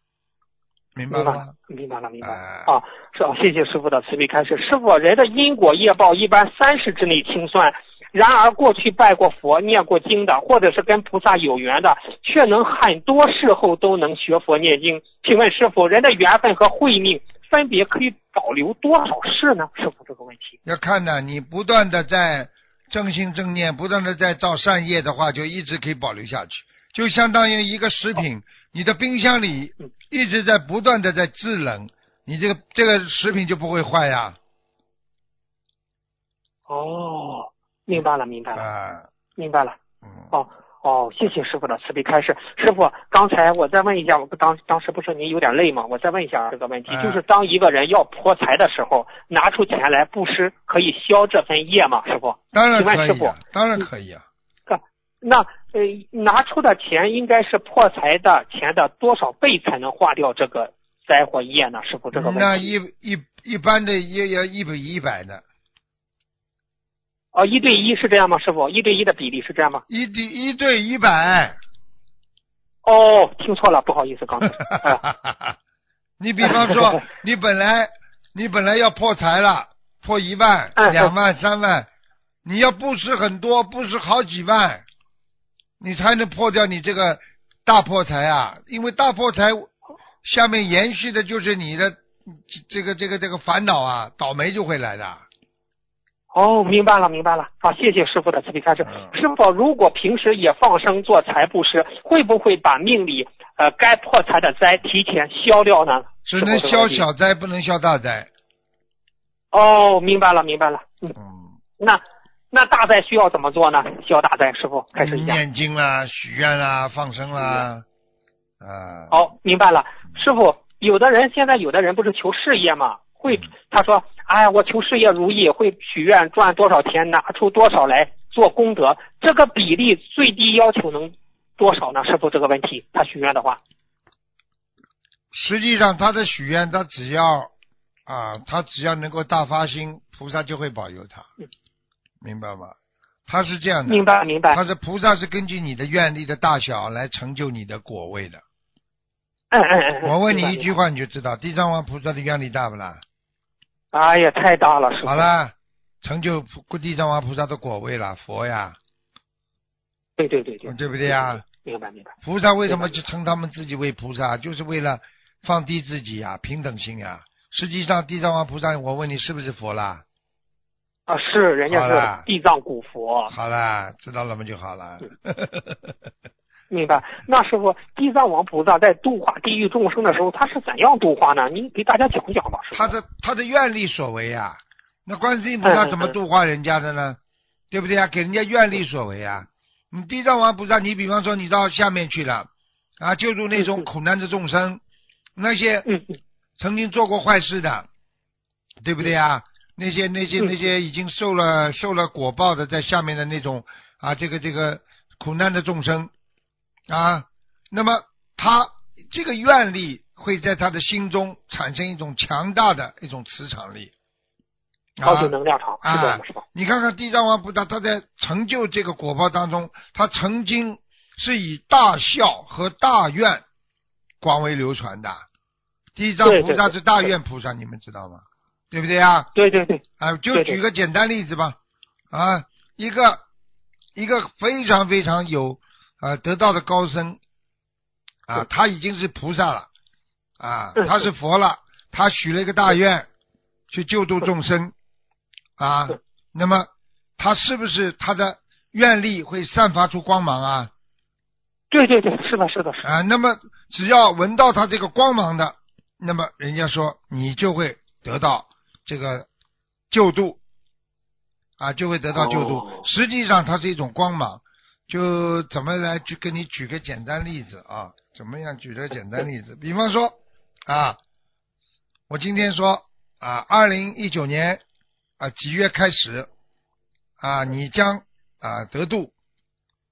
明白明白了？明白了，明白了。哎啊，是啊，谢谢师傅的慈悲开示。师傅，人的因果业报一般三十之内清算，然而过去拜过佛、念过经的，或者是跟菩萨有缘的，却能很多事后都能学佛念经。请问师傅，人的缘分和慧命分别可以保留多少世呢？师傅这个问题。要看呢，你不断的在正心正念，不断的在造善业的话，就一直可以保留下去，就相当于一个食品，你的冰箱里嗯一直在不断的在制冷，你这个这个食品就不会坏呀。哦，明白了，明白了，啊，明白了。嗯，哦哦，谢谢师傅的慈悲开示。师傅，刚才我再问一下，我当当时不是您有点累吗？我再问一下这个问题，嗯就是当一个人要破财的时候，拿出钱来布施，可以消这份业吗？师傅，当然可以啊，当然可以啊。那呃拿出的钱应该是破财的钱的多少倍才能化掉这个灾祸业呢？师傅，这个问题。那一一一般的也要一比一百的，哦，一对一是这样吗？师傅，一对一的比例是这样吗？一对一对一百。哦，听错了，不好意思，刚才。啊 你比方说，你本来你本来要破财了，破一万、嗯两万、三万，你要布施很多，布施好几万，你才能破掉你这个大破财啊！因为大破财下面延续的就是你的这个这个这个烦恼啊，倒霉就会来的。哦，明白了，明白了。好，谢谢师傅的慈悲开示。嗯师傅，如果平时也放生做财布施，会不会把命里呃该破财的灾提前消掉呢？只能消小灾，不能消大灾。哦，明白了，明白了。嗯，嗯，那那大灾需要怎么做呢？需要大灾，师傅开始。念经啦，许愿啦，放生啦，啊，好，明白了。师傅，有的人现在有的人不是求事业嘛，会嗯他说，哎，我求事业如意，会许愿赚多少钱，拿出多少来做功德，这个比例最低要求能多少呢？师傅这个问题，他许愿的话，实际上他的许愿，他只要啊，他只要能够大发心，菩萨就会保佑他嗯，明白吗？他是这样的，明白明白。他是菩萨是根据你的愿力的大小来成就你的果位的。嗯嗯嗯。嗯我问你一句。话，你就知道地藏王菩萨的愿力大不啦？哎呀，太大了，师傅。好。啦，成就地藏王菩萨的果位了，佛呀，对对对对。对不对呀？明白明白。菩萨为什么就称他们自己为菩萨？就是为了放低自己呀，平等心呀。实际上，地藏王菩萨，我问你是不是佛啦？啊，是人家是地藏古佛，好啦，知道了吗就好了。明白？那师傅，地藏王菩萨在度化地狱众生的时候，他是怎样度化呢？您给大家讲讲吧，他的他的愿力所为啊，那观世音菩萨怎么度化人家的呢？对不对啊？给人家愿力所为啊。你地藏王菩萨，你比方说你到下面去了啊，救助那种苦难的众生，那些曾经做过坏事的，对不对啊？那些那些嗯那些已经受了受了果报的，在下面的那种啊，这个这个苦难的众生啊，那么他这个愿力会在他的心中产生一种强大的一种磁场力。能量场啊的，是吧？你看看地藏王菩萨，他在成就这个果报当中，他曾经是以大孝和大愿广为流传的。地藏菩萨是大愿菩萨，你们知道吗？对不对啊？对对对。啊，就举个简单例子吧。啊，一个一个非常非常有啊得道的高僧啊，他已经是菩萨了啊，他是佛了，他许了一个大愿去救度众生啊。那么他是不是他的愿力会散发出光芒啊？对对对，是的，是的，啊。那么只要闻到他这个光芒的。那么人家说你就会得到这个救度啊，就会得到救度。实际上它是一种光芒。就怎么来去跟你举个简单例子啊？怎么样举个简单例子？比方说啊，我今天说啊，二零一九年啊几月开始啊，你将啊得度。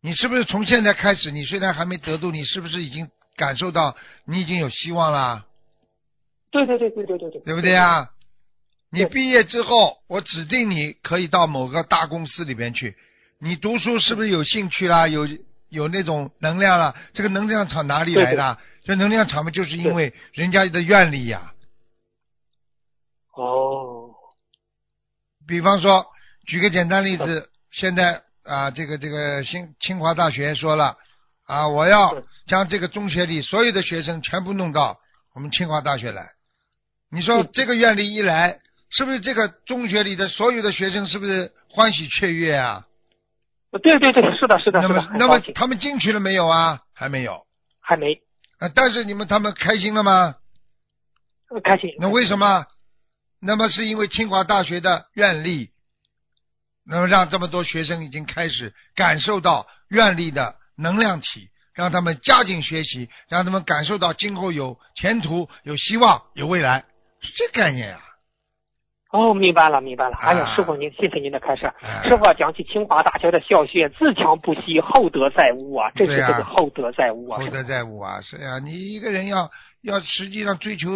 你是不是从现在开始？你虽然还没得度，你是不是已经感受到你已经有希望啦？对对对对对对对，对不对呀？你毕业之后，我指定你可以到某个大公司里边去。你读书是不是有兴趣啦？有有那种能量了？这个能量场哪里来的？这能量场嘛，就是因为人家的愿力呀。哦。比方说，举个简单例子，现在啊，这个这个新清华大学说了啊，我要将这个中学里所有的学生全部弄到我们清华大学来。你说这个愿力一来，是不是这个中学里的所有的学生是不是欢喜雀跃啊？对对对，是的，是的。那么，那么他们进去了没有啊？还没有，还没。啊，但是你们他们开心了吗？开心。那为什么？那么是因为清华大学的愿力，那么让这么多学生已经开始感受到愿力的能量体。让他们加紧学习，让他们感受到今后有前途、有希望、有未来，是这概念啊！哦，明白了，明白了。哎呀，师傅您，谢谢您的开示。师傅讲起清华大学的校训，自强不息，厚德载物啊！这是这个厚德载物啊！厚德载物啊！是呀，你一个人要要实际上追求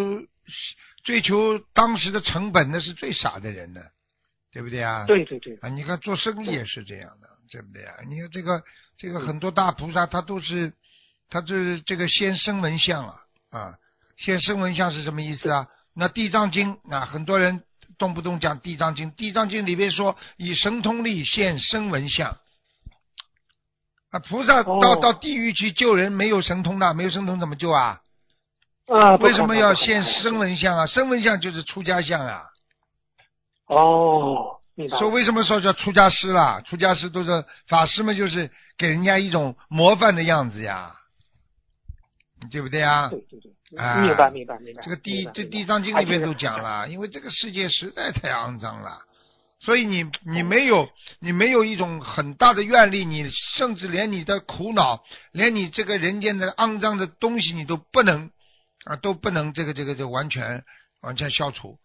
追求当时的成本，那是最傻的人呢，对不对啊？对对对。啊，你看做生意也是这样的，对不对啊？你看这个。这个很多大菩萨他都是，他这这个先生闻相啊啊，先生闻相是什么意思啊？那地藏经啊，很多人动不动讲地藏经，地藏经里面说以神通力现声闻相啊，菩萨到到地狱去救人没有神通的，没有神通怎么救啊？啊，为什么要现声闻相啊？声闻相就是出家相啊。哦。说为什么说叫出家师啦？出家师都是法师们，就是给人家一种模范的样子呀，对不对啊？对对对，明白明白明白。这个地这地藏经里面都讲了，因为这个世界实在太肮脏了，所以你你没有你没有一种很大的愿力，你甚至连你的苦恼，连你这个人间的肮脏的东西，你都不能啊都不能这个这个这完全完全消除，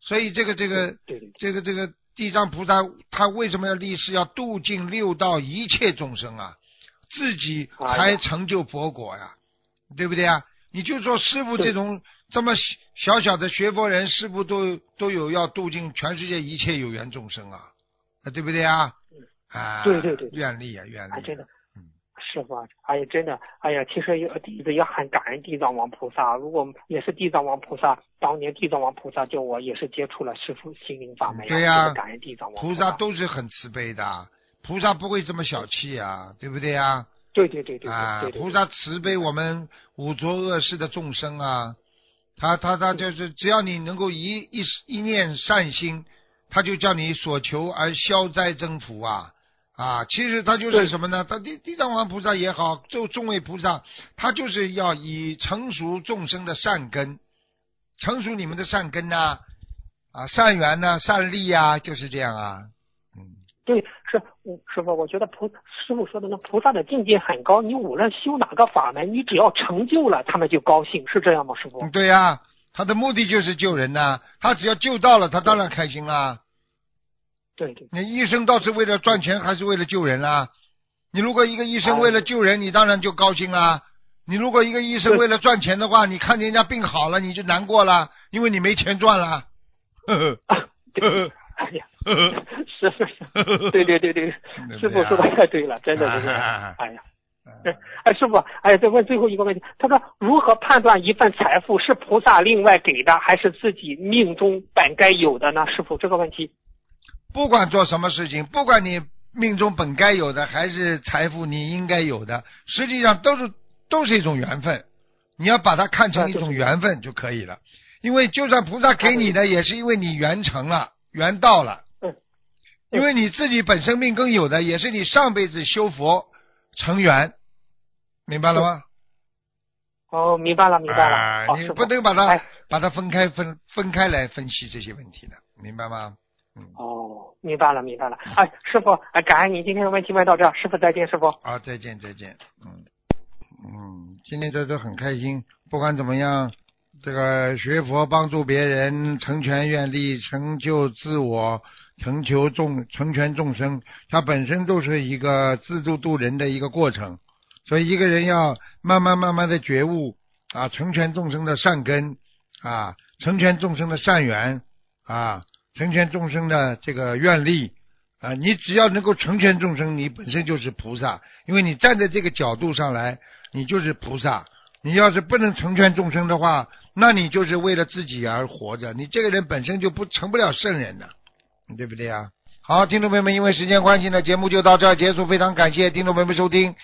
所以这个这个这个这个。地藏菩萨他为什么要立誓要度尽六道一切众生啊？自己才成就佛果呀，对不对啊？你就说师傅这种这么小小的学佛人，师傅都都有要度尽全世界一切有缘众生啊，啊，对不对啊？啊，对对对，愿力啊，愿力，真的。师傅，哎呀，真的，哎呀，其实弟子也很感恩地藏王菩萨。如果也是地藏王菩萨，当年地藏王菩萨叫我也是接触了师傅心灵法门，对呀，感恩地藏王菩萨都是很慈悲的，菩萨不会这么小气啊，对不对呀？对对对对啊，菩萨慈悲我们五浊恶世的众生啊，他他他就是只要你能够一一一念善心，他就叫你所求而消灾增福啊。啊，其实他就是什么呢？他地地藏王菩萨也好，就众位菩萨，他就是要以成熟众生的善根，成熟你们的善根呐，啊，善缘呐，善力呀，就是这样啊。嗯，对，是师傅，我觉得菩师傅说的那菩萨的境界很高，你无论修哪个法门，你只要成就了，他们就高兴，是这样吗？师傅？对呀，他的目的就是救人呐，他只要救到了，他当然开心啦。对对，你医生倒是为了赚钱还是为了救人啦？你如果一个医生为了救人，你当然就高兴啦。你如果一个医生为了赚钱的话，你看人家病好了，你就难过了，因为你没钱赚了。呵呵呵呵，哎呀，是是是，对对对对，师傅说的太对了，真的是，哎呀，哎，师傅，哎，再问最后一个问题，他说如何判断一份财富是菩萨另外给的，还是自己命中本该有的呢？师傅，这个问题。不管做什么事情，不管你命中本该有的，还是财富你应该有的，实际上都是都是一种缘分。你要把它看成一种缘分就可以了。因为就算菩萨给你的，也是因为你缘成了，缘到了。嗯。因为你自己本身命根有的，也是你上辈子修佛成缘。明白了吗？哦，明白了，明白了。啊，你不能把它把它分开分分开来分析这些问题的，明白吗？嗯。哦，明白了，明白了。哎，师傅，哎，感恩你今天的问题问到这，师傅再见，师傅。啊，再见，再见。嗯嗯，今天这都很开心。不管怎么样，这个学佛帮助别人，成全愿力，成就自我，成就众，成全众生，它本身都是一个自助度人的一个过程。所以一个人要慢慢慢慢的觉悟啊，成全众生的善根啊，成全众生的善缘啊，成全众生的这个愿力啊，你只要能够成全众生，你本身就是菩萨，因为你站在这个角度上来，你就是菩萨。你要是不能成全众生的话，那你就是为了自己而活着，你这个人本身就不成不了圣人的，对不对啊？好，听众朋友们，因为时间关系呢，节目就到这儿结束，非常感谢听众朋友们收听。